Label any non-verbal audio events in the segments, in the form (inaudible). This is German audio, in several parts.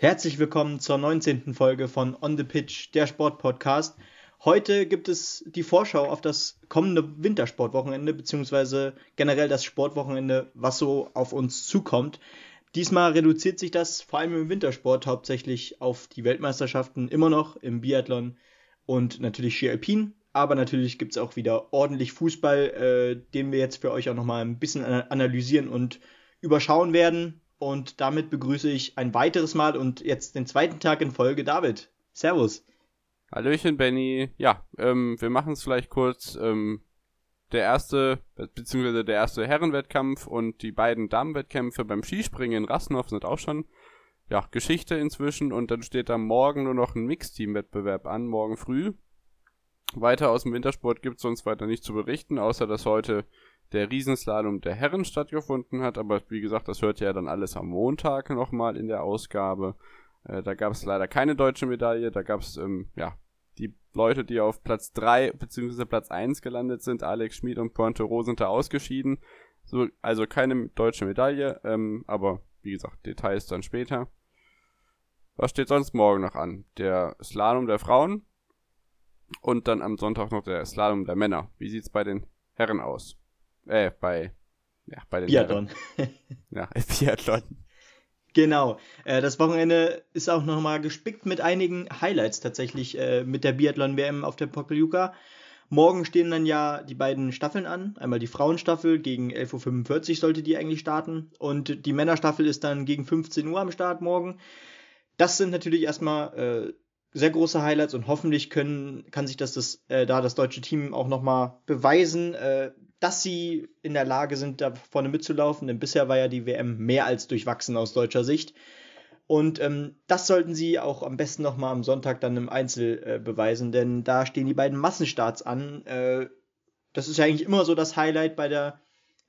Herzlich willkommen zur 19. Folge von On the Pitch, der Sportpodcast. Heute gibt es die Vorschau auf das kommende Wintersportwochenende, beziehungsweise generell das Sportwochenende, was so auf uns zukommt. Diesmal reduziert sich das vor allem im Wintersport hauptsächlich auf die Weltmeisterschaften immer noch im Biathlon und natürlich Ski Alpin. Aber natürlich gibt es auch wieder ordentlich Fußball, äh, den wir jetzt für euch auch nochmal ein bisschen analysieren und überschauen werden. Und damit begrüße ich ein weiteres Mal und jetzt den zweiten Tag in Folge David. Servus. Hallöchen, Benny. Ja, ähm, wir machen es vielleicht kurz. Ähm, der erste, beziehungsweise der erste Herrenwettkampf und die beiden Damenwettkämpfe beim Skispringen in Rassenhof sind auch schon ja, Geschichte inzwischen und dann steht da morgen nur noch ein Mixteam-Wettbewerb an, morgen früh. Weiter aus dem Wintersport gibt es uns weiter nicht zu berichten, außer dass heute der Riesenslalom der Herren stattgefunden hat. Aber wie gesagt, das hört ja dann alles am Montag nochmal in der Ausgabe. Äh, da gab es leider keine deutsche Medaille. Da gab es ähm, ja, die Leute, die auf Platz 3 bzw. Platz 1 gelandet sind. Alex Schmid und Pointe sind da ausgeschieden. So, also keine deutsche Medaille. Ähm, aber wie gesagt, Details dann später. Was steht sonst morgen noch an? Der Slalom der Frauen und dann am Sonntag noch der Slalom der Männer. Wie sieht's bei den Herren aus? Äh, bei, ja, bei den Biathlon. ja, (laughs) Biathlon. Genau. Äh, das Wochenende ist auch nochmal gespickt mit einigen Highlights tatsächlich äh, mit der Biathlon-WM auf der Pokeljuka. Morgen stehen dann ja die beiden Staffeln an. Einmal die Frauenstaffel gegen 11.45 Uhr sollte die eigentlich starten. Und die Männerstaffel ist dann gegen 15 Uhr am Start morgen. Das sind natürlich erstmal äh, sehr große Highlights und hoffentlich können, kann sich das, das äh, da das deutsche Team auch nochmal beweisen, äh, dass sie in der Lage sind, da vorne mitzulaufen, denn bisher war ja die WM mehr als durchwachsen aus deutscher Sicht. Und ähm, das sollten sie auch am besten nochmal am Sonntag dann im Einzel äh, beweisen, denn da stehen die beiden Massenstarts an. Äh, das ist ja eigentlich immer so das Highlight bei der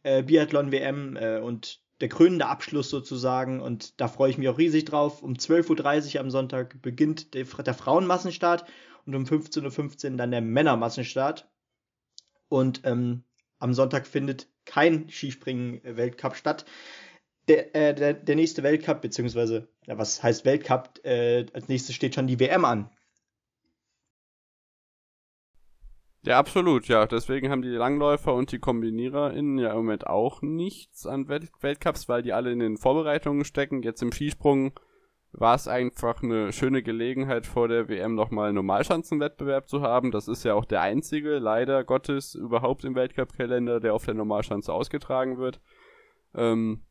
äh, Biathlon-WM äh, und der krönende Abschluss sozusagen. Und da freue ich mich auch riesig drauf. Um 12.30 Uhr am Sonntag beginnt der, der Frauenmassenstart und um 15.15 Uhr dann der Männermassenstart. Und ähm, am Sonntag findet kein Skispringen-Weltcup statt. Der, äh, der, der, nächste Weltcup, beziehungsweise, ja, was heißt Weltcup? Äh, als nächstes steht schon die WM an. Ja, absolut, ja. Deswegen haben die Langläufer und die Kombinierer*innen ja im Moment auch nichts an Welt Weltcups, weil die alle in den Vorbereitungen stecken. Jetzt im Skisprung war es einfach eine schöne Gelegenheit vor der WM nochmal einen Normalschanzenwettbewerb zu haben. Das ist ja auch der einzige, leider Gottes, überhaupt im Weltcup-Kalender, der auf der Normalschanze ausgetragen wird. Ähm,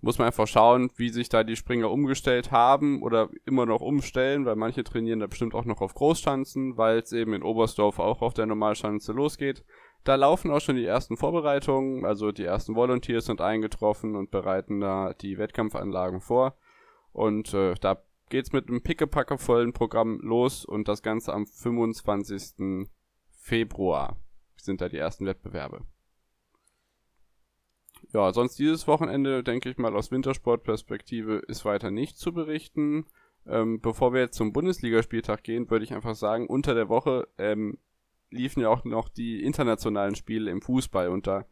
muss man einfach schauen, wie sich da die Springer umgestellt haben oder immer noch umstellen, weil manche trainieren da bestimmt auch noch auf Großschanzen, weil es eben in Oberstdorf auch auf der Normalschanze losgeht. Da laufen auch schon die ersten Vorbereitungen, also die ersten Volunteers sind eingetroffen und bereiten da die Wettkampfanlagen vor. Und äh, da geht's mit einem pickepackevollen Programm los und das Ganze am 25. Februar sind da die ersten Wettbewerbe. Ja, sonst dieses Wochenende, denke ich mal, aus Wintersportperspektive ist weiter nicht zu berichten. Ähm, bevor wir jetzt zum Bundesligaspieltag gehen, würde ich einfach sagen, unter der Woche ähm, liefen ja auch noch die internationalen Spiele im Fußball und da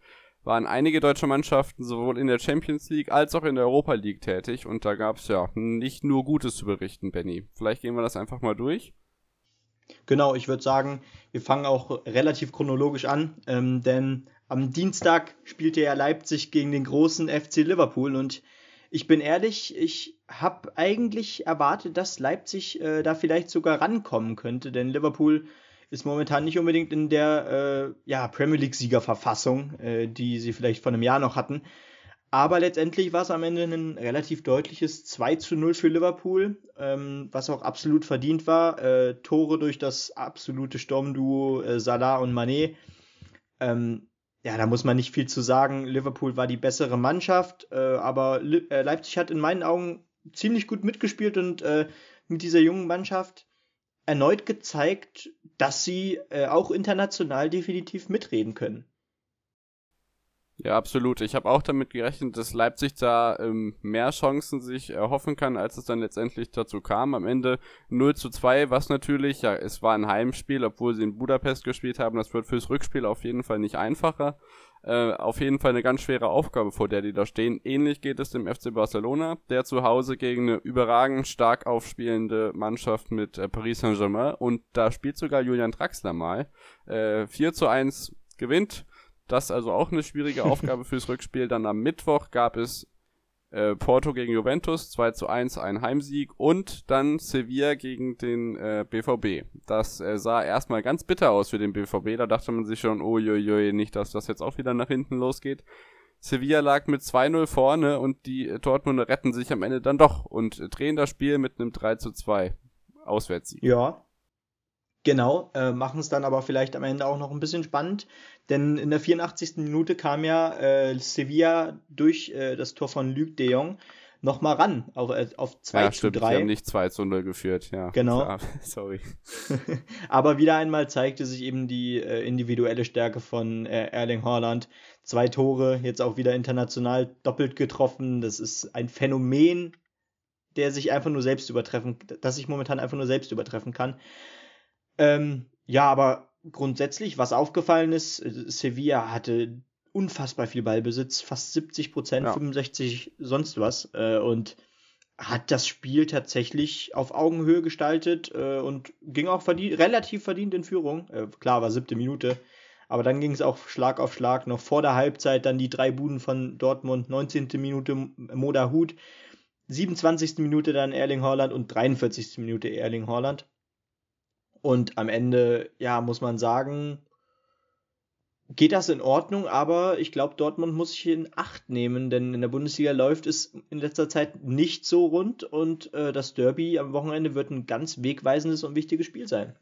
waren einige deutsche Mannschaften sowohl in der Champions League als auch in der Europa League tätig und da gab es ja nicht nur Gutes zu berichten, Benny. Vielleicht gehen wir das einfach mal durch. Genau, ich würde sagen, wir fangen auch relativ chronologisch an, ähm, denn am Dienstag spielte ja Leipzig gegen den großen FC Liverpool und ich bin ehrlich, ich habe eigentlich erwartet, dass Leipzig äh, da vielleicht sogar rankommen könnte, denn Liverpool ist momentan nicht unbedingt in der äh, ja, Premier League-Siegerverfassung, äh, die sie vielleicht vor einem Jahr noch hatten. Aber letztendlich war es am Ende ein relativ deutliches 2 zu 0 für Liverpool, ähm, was auch absolut verdient war. Äh, Tore durch das absolute Sturmduo äh, Salah und Mané. Ähm, ja, da muss man nicht viel zu sagen. Liverpool war die bessere Mannschaft, äh, aber Le äh, Leipzig hat in meinen Augen ziemlich gut mitgespielt und äh, mit dieser jungen Mannschaft erneut gezeigt, dass sie äh, auch international definitiv mitreden können. Ja, absolut. Ich habe auch damit gerechnet, dass Leipzig da ähm, mehr Chancen sich erhoffen kann, als es dann letztendlich dazu kam. Am Ende 0 zu 2, was natürlich, ja, es war ein Heimspiel, obwohl sie in Budapest gespielt haben. Das wird fürs Rückspiel auf jeden Fall nicht einfacher. Äh, auf jeden Fall eine ganz schwere Aufgabe, vor der die da stehen. Ähnlich geht es dem FC Barcelona, der zu Hause gegen eine überragend stark aufspielende Mannschaft mit äh, Paris Saint-Germain und da spielt sogar Julian Draxler mal. Äh, 4 zu 1 gewinnt. Das ist also auch eine schwierige (laughs) Aufgabe fürs Rückspiel. Dann am Mittwoch gab es äh, Porto gegen Juventus, 2 zu 1, ein Heimsieg und dann Sevilla gegen den äh, BVB. Das äh, sah erstmal ganz bitter aus für den BVB, da dachte man sich schon, uiuiui, nicht, dass das jetzt auch wieder nach hinten losgeht. Sevilla lag mit 2-0 vorne und die Dortmunder retten sich am Ende dann doch und drehen das Spiel mit einem 3 zu 2 Auswärtssieg. Ja, Genau, äh, machen es dann aber vielleicht am Ende auch noch ein bisschen spannend, denn in der 84. Minute kam ja äh, Sevilla durch äh, das Tor von Luc de Jong nochmal ran auf, äh, auf 2 ja, zu stimmt, 3. Sie haben nicht 2 zu 0 geführt, ja. Genau. (laughs) Sorry. (laughs) aber wieder einmal zeigte sich eben die äh, individuelle Stärke von äh, Erling Haaland. Zwei Tore, jetzt auch wieder international doppelt getroffen. Das ist ein Phänomen, der sich einfach nur selbst übertreffen, das sich momentan einfach nur selbst übertreffen kann. Ähm, ja, aber grundsätzlich, was aufgefallen ist, äh, Sevilla hatte unfassbar viel Ballbesitz, fast 70 Prozent, ja. 65 sonst was äh, und hat das Spiel tatsächlich auf Augenhöhe gestaltet äh, und ging auch verdient, relativ verdient in Führung. Äh, klar, war siebte Minute, aber dann ging es auch Schlag auf Schlag. Noch vor der Halbzeit dann die drei Buden von Dortmund, 19. Minute Moda Hut, 27. Minute dann Erling Haaland und 43. Minute Erling Haaland. Und am Ende, ja, muss man sagen, geht das in Ordnung, aber ich glaube, Dortmund muss sich in Acht nehmen, denn in der Bundesliga läuft es in letzter Zeit nicht so rund und äh, das Derby am Wochenende wird ein ganz wegweisendes und wichtiges Spiel sein.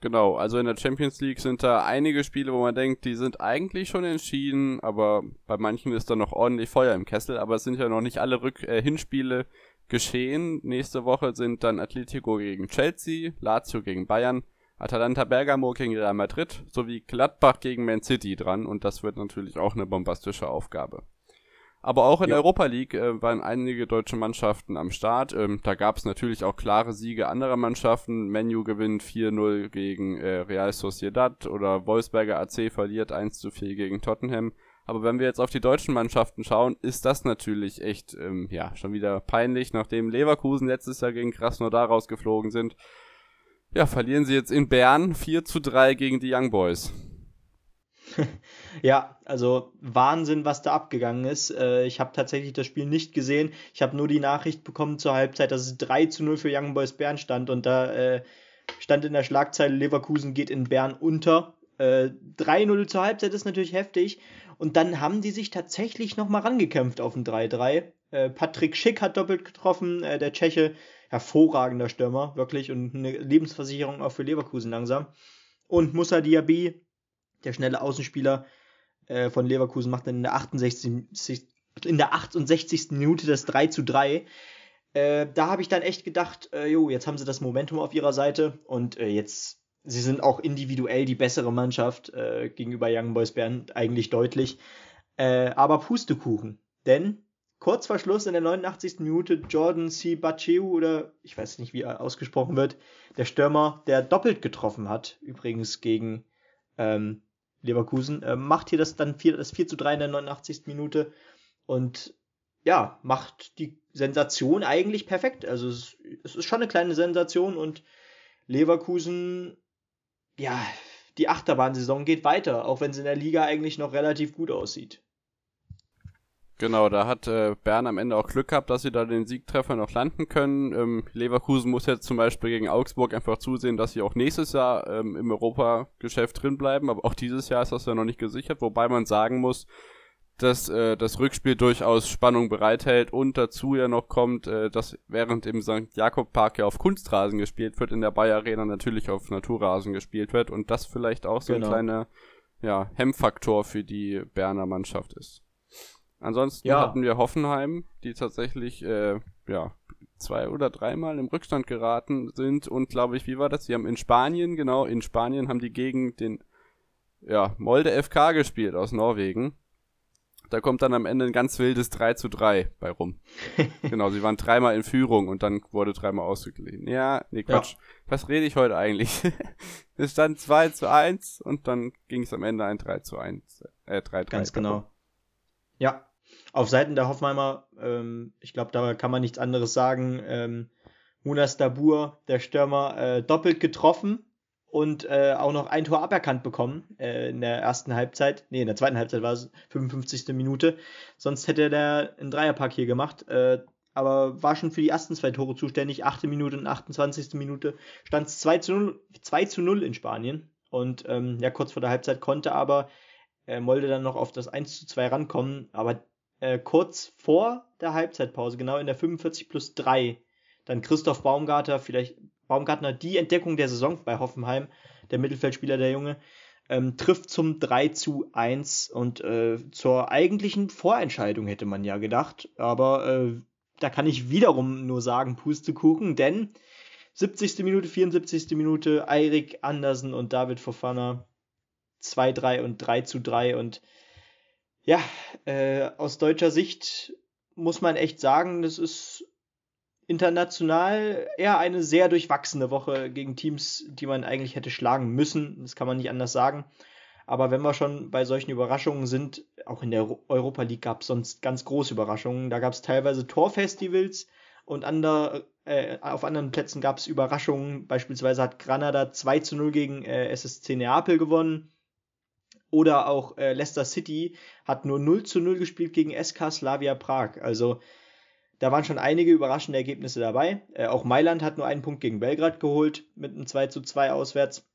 Genau, also in der Champions League sind da einige Spiele, wo man denkt, die sind eigentlich schon entschieden, aber bei manchen ist da noch ordentlich Feuer im Kessel, aber es sind ja noch nicht alle Rück äh, Hinspiele geschehen. Nächste Woche sind dann Atletico gegen Chelsea, Lazio gegen Bayern, Atalanta Bergamo gegen Real Madrid sowie Gladbach gegen Man City dran und das wird natürlich auch eine bombastische Aufgabe. Aber auch in ja. Europa League äh, waren einige deutsche Mannschaften am Start. Ähm, da gab es natürlich auch klare Siege anderer Mannschaften. Menu gewinnt 4-0 gegen äh, Real Sociedad oder Wolfsberger AC verliert 1-4 gegen Tottenham. Aber wenn wir jetzt auf die deutschen Mannschaften schauen, ist das natürlich echt, ähm, ja, schon wieder peinlich, nachdem Leverkusen letztes Jahr gegen Krasnodar rausgeflogen sind. Ja, verlieren sie jetzt in Bern 4 zu 3 gegen die Young Boys. (laughs) ja, also Wahnsinn, was da abgegangen ist. Äh, ich habe tatsächlich das Spiel nicht gesehen. Ich habe nur die Nachricht bekommen zur Halbzeit, dass es 3 zu 0 für Young Boys Bern stand und da äh, stand in der Schlagzeile Leverkusen geht in Bern unter. Äh, 3-0 zur Halbzeit ist natürlich heftig. Und dann haben die sich tatsächlich nochmal rangekämpft auf ein 3-3. Äh, Patrick Schick hat doppelt getroffen, äh, der Tscheche, hervorragender Stürmer, wirklich, und eine Lebensversicherung auch für Leverkusen langsam. Und Musa Diaby, der schnelle Außenspieler äh, von Leverkusen, macht dann in der 68. In der 68. Minute das 3 zu 3. Äh, da habe ich dann echt gedacht, äh, jo, jetzt haben sie das Momentum auf ihrer Seite und äh, jetzt sie sind auch individuell die bessere Mannschaft äh, gegenüber Young Boys Bern, eigentlich deutlich. Äh, aber Pustekuchen. Denn kurz vor Schluss in der 89. Minute Jordan C. Bacheu oder ich weiß nicht, wie er ausgesprochen wird, der Stürmer, der doppelt getroffen hat, übrigens gegen ähm, Leverkusen, äh, macht hier das dann 4, das 4 zu 3 in der 89. Minute und ja, macht die Sensation eigentlich perfekt. Also es, es ist schon eine kleine Sensation und Leverkusen ja, die Achterbahnsaison geht weiter, auch wenn es in der Liga eigentlich noch relativ gut aussieht. Genau, da hat äh, Bern am Ende auch Glück gehabt, dass sie da den Siegtreffer noch landen können. Ähm, Leverkusen muss jetzt zum Beispiel gegen Augsburg einfach zusehen, dass sie auch nächstes Jahr ähm, im Europageschäft drin bleiben, aber auch dieses Jahr ist das ja noch nicht gesichert, wobei man sagen muss, dass äh, das Rückspiel durchaus Spannung bereithält und dazu ja noch kommt, äh, dass während im St. Jakob Park ja auf Kunstrasen gespielt wird, in der Bayer Arena natürlich auf Naturrasen gespielt wird und das vielleicht auch so genau. ein kleiner ja, Hemmfaktor für die Berner Mannschaft ist. Ansonsten ja. hatten wir Hoffenheim, die tatsächlich äh, ja zwei oder dreimal im Rückstand geraten sind und glaube ich, wie war das? Sie haben in Spanien, genau, in Spanien haben die gegen den ja, Molde FK gespielt aus Norwegen Da kommt dann am Ende ein ganz wildes 3 zu 3 bei rum. (laughs) genau, sie waren dreimal in Führung und dann wurde dreimal ausgeglichen. Ja, nee, Quatsch. Ja. Was rede ich heute eigentlich? (laughs) es stand 2 zu 1 und dann ging es am Ende ein 3 zu 1. Äh, 3 3. Ganz genau. Ja. Auf Seiten der Hoffenheimer, ähm, ich glaube, da kann man nichts anderes sagen. Ähm, Munas Dabur, der Stürmer, äh, doppelt getroffen und äh, auch noch ein Tor aberkannt bekommen äh, in der ersten Halbzeit. Nee, in der zweiten Halbzeit war es 55. Minute. Sonst hätte der einen Dreierpack hier gemacht. Äh, aber war schon für die ersten zwei Tore zuständig. 8. Minute und 28. Minute stand es 2 zu 0, 2 zu 0 in Spanien. Und ähm, ja, kurz vor der Halbzeit konnte aber äh, Molde dann noch auf das 1 zu 2 rankommen. Aber äh, kurz vor der Halbzeitpause, genau in der 45 plus 3, dann Christoph Baumgarter, vielleicht Baumgartner die Entdeckung der Saison bei Hoffenheim, der Mittelfeldspieler, der Junge, ähm, trifft zum 3 zu 1 und äh, zur eigentlichen Vorentscheidung hätte man ja gedacht. Aber äh, da kann ich wiederum nur sagen, Pustekuchen, denn 70. Minute, 74. Minute, Eirik Andersen und David Fofana 2-3 und 3 zu 3 und ja, äh, aus deutscher Sicht muss man echt sagen, das ist international eher eine sehr durchwachsene Woche gegen Teams, die man eigentlich hätte schlagen müssen. Das kann man nicht anders sagen. Aber wenn wir schon bei solchen Überraschungen sind, auch in der Europa League gab es sonst ganz große Überraschungen. Da gab es teilweise Torfestivals und ander, äh, auf anderen Plätzen gab es Überraschungen. Beispielsweise hat Granada 2 zu 0 gegen äh, SSC Neapel gewonnen. Oder auch äh, Leicester City hat nur 0 zu 0 gespielt gegen SK Slavia Prag. Also da waren schon einige überraschende Ergebnisse dabei. Äh, auch Mailand hat nur einen Punkt gegen Belgrad geholt mit einem 2 zu 2 auswärts.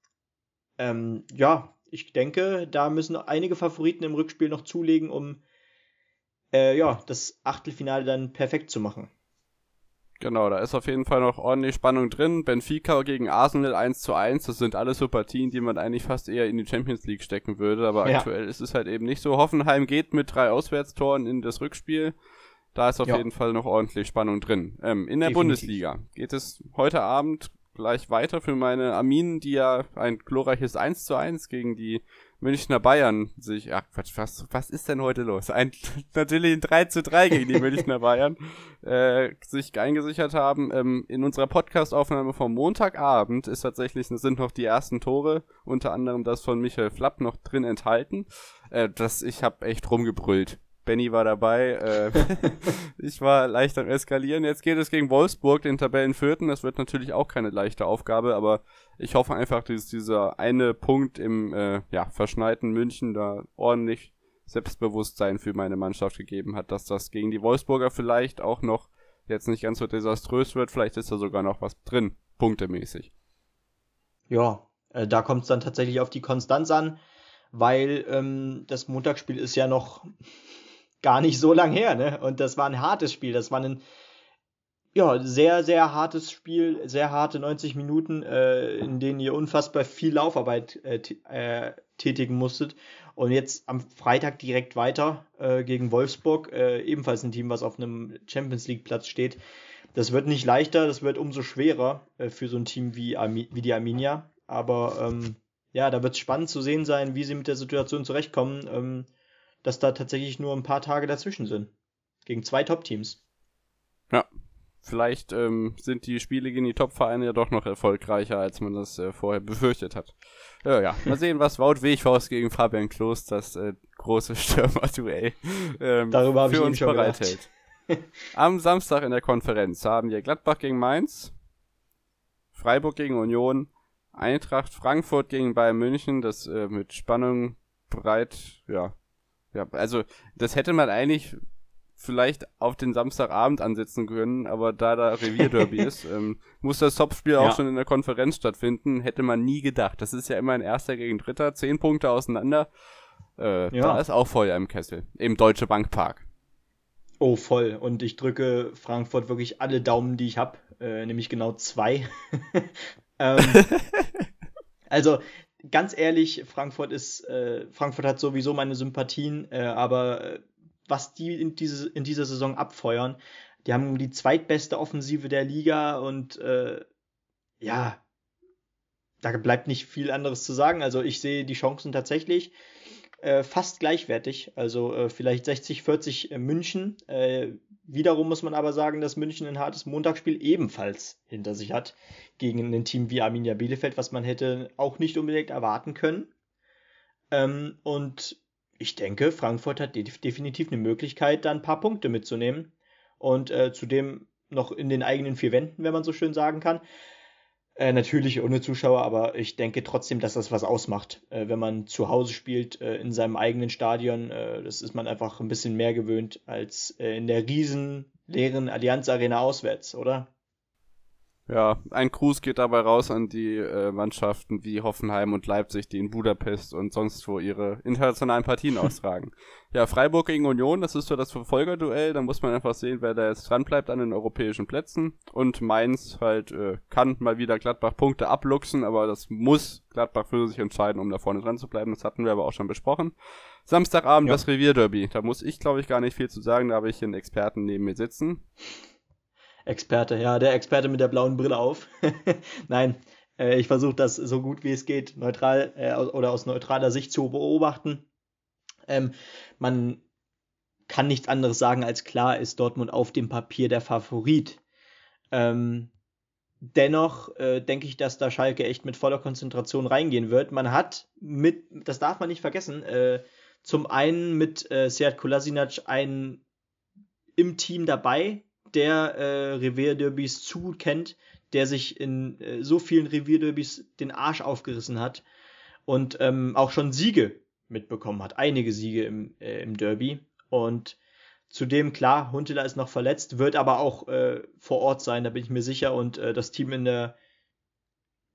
Ähm, ja, ich denke, da müssen einige Favoriten im Rückspiel noch zulegen, um äh, ja, das Achtelfinale dann perfekt zu machen. Genau, da ist auf jeden Fall noch ordentlich Spannung drin. Benfica gegen Arsenal 1 zu 1, das sind alles so Partien, die man eigentlich fast eher in die Champions League stecken würde, aber ja. aktuell ist es halt eben nicht so. Hoffenheim geht mit drei Auswärtstoren in das Rückspiel. Da ist auf ja. jeden Fall noch ordentlich Spannung drin. Ähm, in der Definitiv. Bundesliga geht es heute Abend gleich weiter für meine Arminen, die ja ein glorreiches 1 zu 1 gegen die Münchner Bayern sich, ach Quatsch, was, was ist denn heute los? Ein, (laughs) natürlich ein 3 zu 3 gegen die Münchner Bayern, (laughs) äh, sich eingesichert haben. Ähm, in unserer Podcastaufnahme vom Montagabend ist tatsächlich, sind noch die ersten Tore, unter anderem das von Michael Flapp noch drin enthalten. Äh, das, ich habe echt rumgebrüllt. Benny war dabei. Äh, (laughs) ich war leicht am Eskalieren. Jetzt geht es gegen Wolfsburg, den Tabellenvierten. Das wird natürlich auch keine leichte Aufgabe, aber ich hoffe einfach, dass dieser eine Punkt im äh, ja, verschneiten München da ordentlich Selbstbewusstsein für meine Mannschaft gegeben hat, dass das gegen die Wolfsburger vielleicht auch noch jetzt nicht ganz so desaströs wird. Vielleicht ist da sogar noch was drin, punktemäßig. Ja, äh, da kommt es dann tatsächlich auf die Konstanz an, weil ähm, das Montagsspiel ist ja noch gar nicht so lang her, ne? Und das war ein hartes Spiel. Das war ein ja, sehr, sehr hartes Spiel, sehr harte 90 Minuten, äh, in denen ihr unfassbar viel Laufarbeit äh, äh, tätigen musstet. Und jetzt am Freitag direkt weiter äh, gegen Wolfsburg, äh, ebenfalls ein Team, was auf einem Champions League Platz steht. Das wird nicht leichter, das wird umso schwerer äh, für so ein Team wie, Armi wie die Arminia. Aber ähm, ja, da wird es spannend zu sehen sein, wie sie mit der Situation zurechtkommen. Ähm, dass da tatsächlich nur ein paar Tage dazwischen sind. Gegen zwei Top-Teams. Ja, vielleicht ähm, sind die Spiele gegen die Top-Vereine ja doch noch erfolgreicher, als man das äh, vorher befürchtet hat. Ja, ja. Mal sehen, was Wout Weghorst gegen Fabian Klos, das äh, große (laughs) Stürmer-Duell, ähm, für uns bereithält. Am Samstag in der Konferenz haben wir Gladbach gegen Mainz, Freiburg gegen Union, Eintracht Frankfurt gegen Bayern München, das äh, mit Spannung breit, ja, ja, also das hätte man eigentlich vielleicht auf den Samstagabend ansetzen können, aber da da Revierderby (laughs) ist, ähm, muss das Topspiel ja. auch schon in der Konferenz stattfinden. Hätte man nie gedacht. Das ist ja immer ein Erster gegen Dritter, zehn Punkte auseinander. Äh, ja. Da ist auch Feuer im Kessel, im Deutsche Bankpark. Oh, voll. Und ich drücke Frankfurt wirklich alle Daumen, die ich habe, äh, nämlich genau zwei. (laughs) ähm, (laughs) also ganz ehrlich, Frankfurt ist, äh, Frankfurt hat sowieso meine Sympathien, äh, aber äh, was die in, diese, in dieser Saison abfeuern, die haben die zweitbeste Offensive der Liga und äh, ja, da bleibt nicht viel anderes zu sagen. Also ich sehe die Chancen tatsächlich. Äh, fast gleichwertig. Also äh, vielleicht 60-40 äh, München. Äh, wiederum muss man aber sagen, dass München ein hartes Montagsspiel ebenfalls hinter sich hat gegen ein Team wie Arminia Bielefeld, was man hätte auch nicht unbedingt erwarten können. Ähm, und ich denke, Frankfurt hat de definitiv eine Möglichkeit, da ein paar Punkte mitzunehmen. Und äh, zudem noch in den eigenen vier Wänden, wenn man so schön sagen kann. Äh, natürlich ohne Zuschauer, aber ich denke trotzdem, dass das was ausmacht, äh, wenn man zu Hause spielt, äh, in seinem eigenen Stadion. Äh, das ist man einfach ein bisschen mehr gewöhnt als äh, in der riesen leeren Allianz Arena auswärts, oder? Ja, ein Gruß geht dabei raus an die äh, Mannschaften wie Hoffenheim und Leipzig, die in Budapest und sonst wo ihre internationalen Partien (laughs) austragen. Ja, Freiburg gegen Union, das ist so das Verfolgerduell, da muss man einfach sehen, wer da jetzt dran bleibt an den europäischen Plätzen. Und Mainz halt äh, kann mal wieder Gladbach Punkte abluchsen, aber das muss Gladbach für sich entscheiden, um da vorne dran zu bleiben. Das hatten wir aber auch schon besprochen. Samstagabend ja. das Revierderby. Da muss ich, glaube ich, gar nicht viel zu sagen, da habe ich einen Experten neben mir sitzen. Experte, ja, der Experte mit der blauen Brille auf. (laughs) Nein, äh, ich versuche das so gut wie es geht, neutral äh, oder aus neutraler Sicht zu beobachten. Ähm, man kann nichts anderes sagen als klar ist Dortmund auf dem Papier der Favorit. Ähm, dennoch äh, denke ich, dass da Schalke echt mit voller Konzentration reingehen wird. Man hat mit, das darf man nicht vergessen, äh, zum einen mit äh, Seat Kolasinac einen im Team dabei, der äh, Revierderbys zu kennt, der sich in äh, so vielen Revierderbys den Arsch aufgerissen hat und ähm, auch schon Siege mitbekommen hat, einige Siege im, äh, im Derby. Und zudem, klar, Huntela ist noch verletzt, wird aber auch äh, vor Ort sein, da bin ich mir sicher, und äh, das Team in der,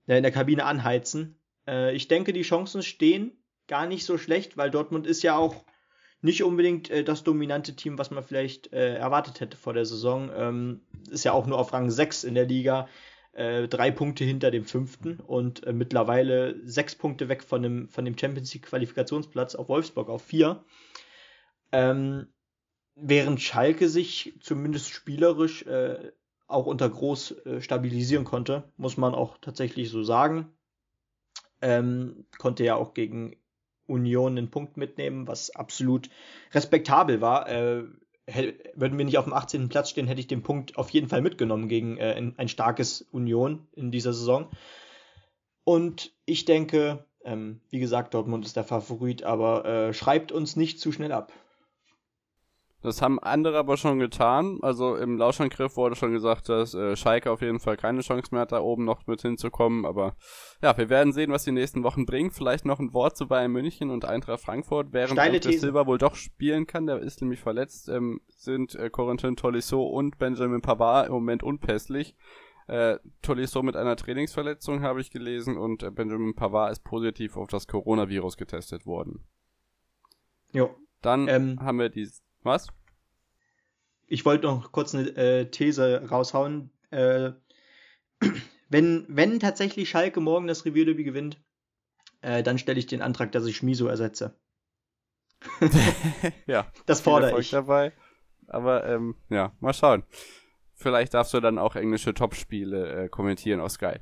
in der Kabine anheizen. Äh, ich denke, die Chancen stehen gar nicht so schlecht, weil Dortmund ist ja auch nicht unbedingt äh, das dominante Team, was man vielleicht äh, erwartet hätte vor der Saison. Ähm, ist ja auch nur auf Rang 6 in der Liga, äh, drei Punkte hinter dem fünften und äh, mittlerweile sechs Punkte weg von dem, von dem Champions League Qualifikationsplatz auf Wolfsburg auf vier. Ähm, während Schalke sich zumindest spielerisch äh, auch unter Groß äh, stabilisieren konnte, muss man auch tatsächlich so sagen. Ähm, konnte ja auch gegen Union einen Punkt mitnehmen, was absolut respektabel war. Äh, würden wir nicht auf dem 18. Platz stehen, hätte ich den Punkt auf jeden Fall mitgenommen gegen äh, ein, starkes Union in dieser Saison. Und ich denke, ähm, wie gesagt, Dortmund ist der Favorit, aber äh, schreibt uns nicht zu schnell ab. Das haben andere aber schon getan. Also im Lauschangriff wurde schon gesagt, dass äh, Schalke auf jeden Fall keine Chance mehr hat, da oben noch mit hinzukommen. Aber ja, wir werden sehen, was die nächsten Wochen bringen. Vielleicht noch ein Wort zu Bayern München und Eintracht Frankfurt. Während der Silber wohl doch spielen kann, der ist nämlich verletzt, ähm, sind äh, Corentin Tolisso und Benjamin Pavard im Moment unpässlich. Äh, Tolisso mit einer Trainingsverletzung habe ich gelesen und äh, Benjamin Pavard ist positiv auf das Coronavirus getestet worden. Jo. Dann ähm, haben wir die was? Ich wollte noch kurz eine äh, These raushauen. Äh, (clears throat) wenn, wenn tatsächlich Schalke morgen das Revierderby gewinnt, äh, dann stelle ich den Antrag, dass ich Schmiso ersetze. (laughs) ja. Das fordere ich. dabei. Aber ähm, ja, mal schauen. Vielleicht darfst du dann auch englische Topspiele äh, kommentieren auf Sky.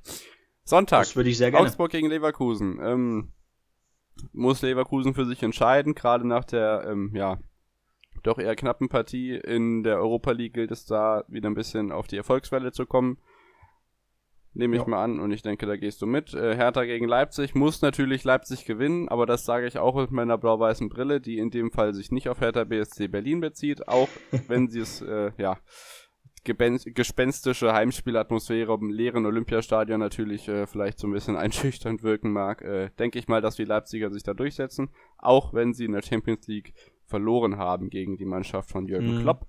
Sonntag. Das würde ich sehr gerne. Augsburg gegen Leverkusen. Ähm, muss Leverkusen für sich entscheiden, gerade nach der ähm, ja, doch eher knappen Partie in der Europa League gilt es da wieder ein bisschen auf die Erfolgswelle zu kommen. Nehme ich ja. mal an und ich denke, da gehst du mit. Äh, Hertha gegen Leipzig muss natürlich Leipzig gewinnen, aber das sage ich auch mit meiner blau-weißen Brille, die in dem Fall sich nicht auf Hertha BSC Berlin bezieht, auch (laughs) wenn sie es, äh, ja, gespenstische Heimspielatmosphäre im leeren Olympiastadion natürlich äh, vielleicht so ein bisschen (laughs) einschüchternd wirken mag, äh, denke ich mal, dass die Leipziger sich da durchsetzen, auch wenn sie in der Champions League verloren haben gegen die Mannschaft von Jürgen mhm. Klopp.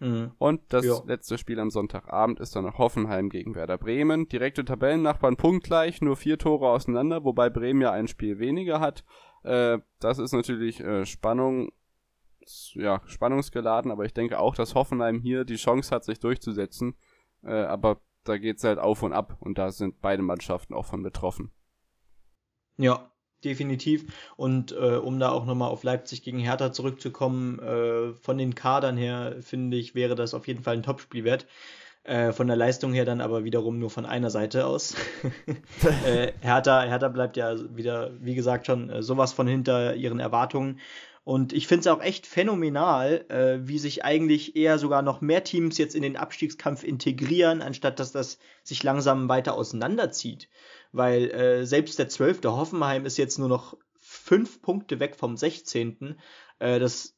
Mhm. Und das ja. letzte Spiel am Sonntagabend ist dann noch Hoffenheim gegen Werder Bremen. Direkte Tabellennachbarn punktgleich, nur vier Tore auseinander, wobei Bremen ja ein Spiel weniger hat. Äh, das ist natürlich äh, Spannung, ja, spannungsgeladen, aber ich denke auch, dass Hoffenheim hier die Chance hat, sich durchzusetzen. Äh, aber da geht es halt auf und ab und da sind beide Mannschaften auch von betroffen. Ja, definitiv. Und äh, um da auch nochmal auf Leipzig gegen Hertha zurückzukommen, äh, von den Kadern her finde ich, wäre das auf jeden Fall ein Topspiel wert. Äh, von der Leistung her dann aber wiederum nur von einer Seite aus. (laughs) äh, Hertha, Hertha bleibt ja wieder, wie gesagt, schon äh, sowas von hinter ihren Erwartungen. Und ich finde es auch echt phänomenal, äh, wie sich eigentlich eher sogar noch mehr Teams jetzt in den Abstiegskampf integrieren, anstatt dass das sich langsam weiter auseinanderzieht. Weil äh, selbst der zwölfte Hoffenheim ist jetzt nur noch fünf Punkte weg vom 16. Äh, das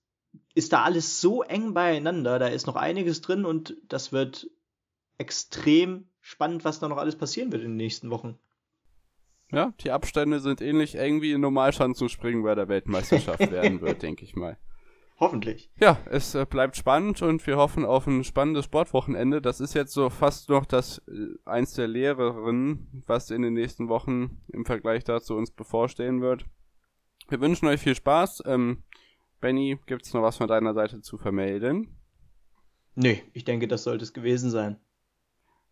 ist da alles so eng beieinander, da ist noch einiges drin und das wird extrem spannend, was da noch alles passieren wird in den nächsten Wochen. Ja, die Abstände sind ähnlich eng wie in Normalschanzenspringen bei der Weltmeisterschaft (laughs) werden wird, denke ich mal. Hoffentlich. Ja, es äh, bleibt spannend und wir hoffen auf ein spannendes Sportwochenende. Das ist jetzt so fast noch das äh, eins der Lehrerinnen, was in den nächsten Wochen im Vergleich dazu uns bevorstehen wird. Wir wünschen euch viel Spaß. Ähm, Benny, gibt's noch was von deiner Seite zu vermelden? Nee, ich denke, das sollte es gewesen sein.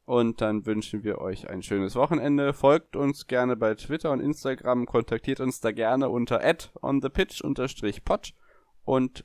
Und dann wünschen wir euch ein schönes Wochenende. Folgt uns gerne bei Twitter und Instagram. Kontaktiert uns da gerne unter onthepitch-pod. Und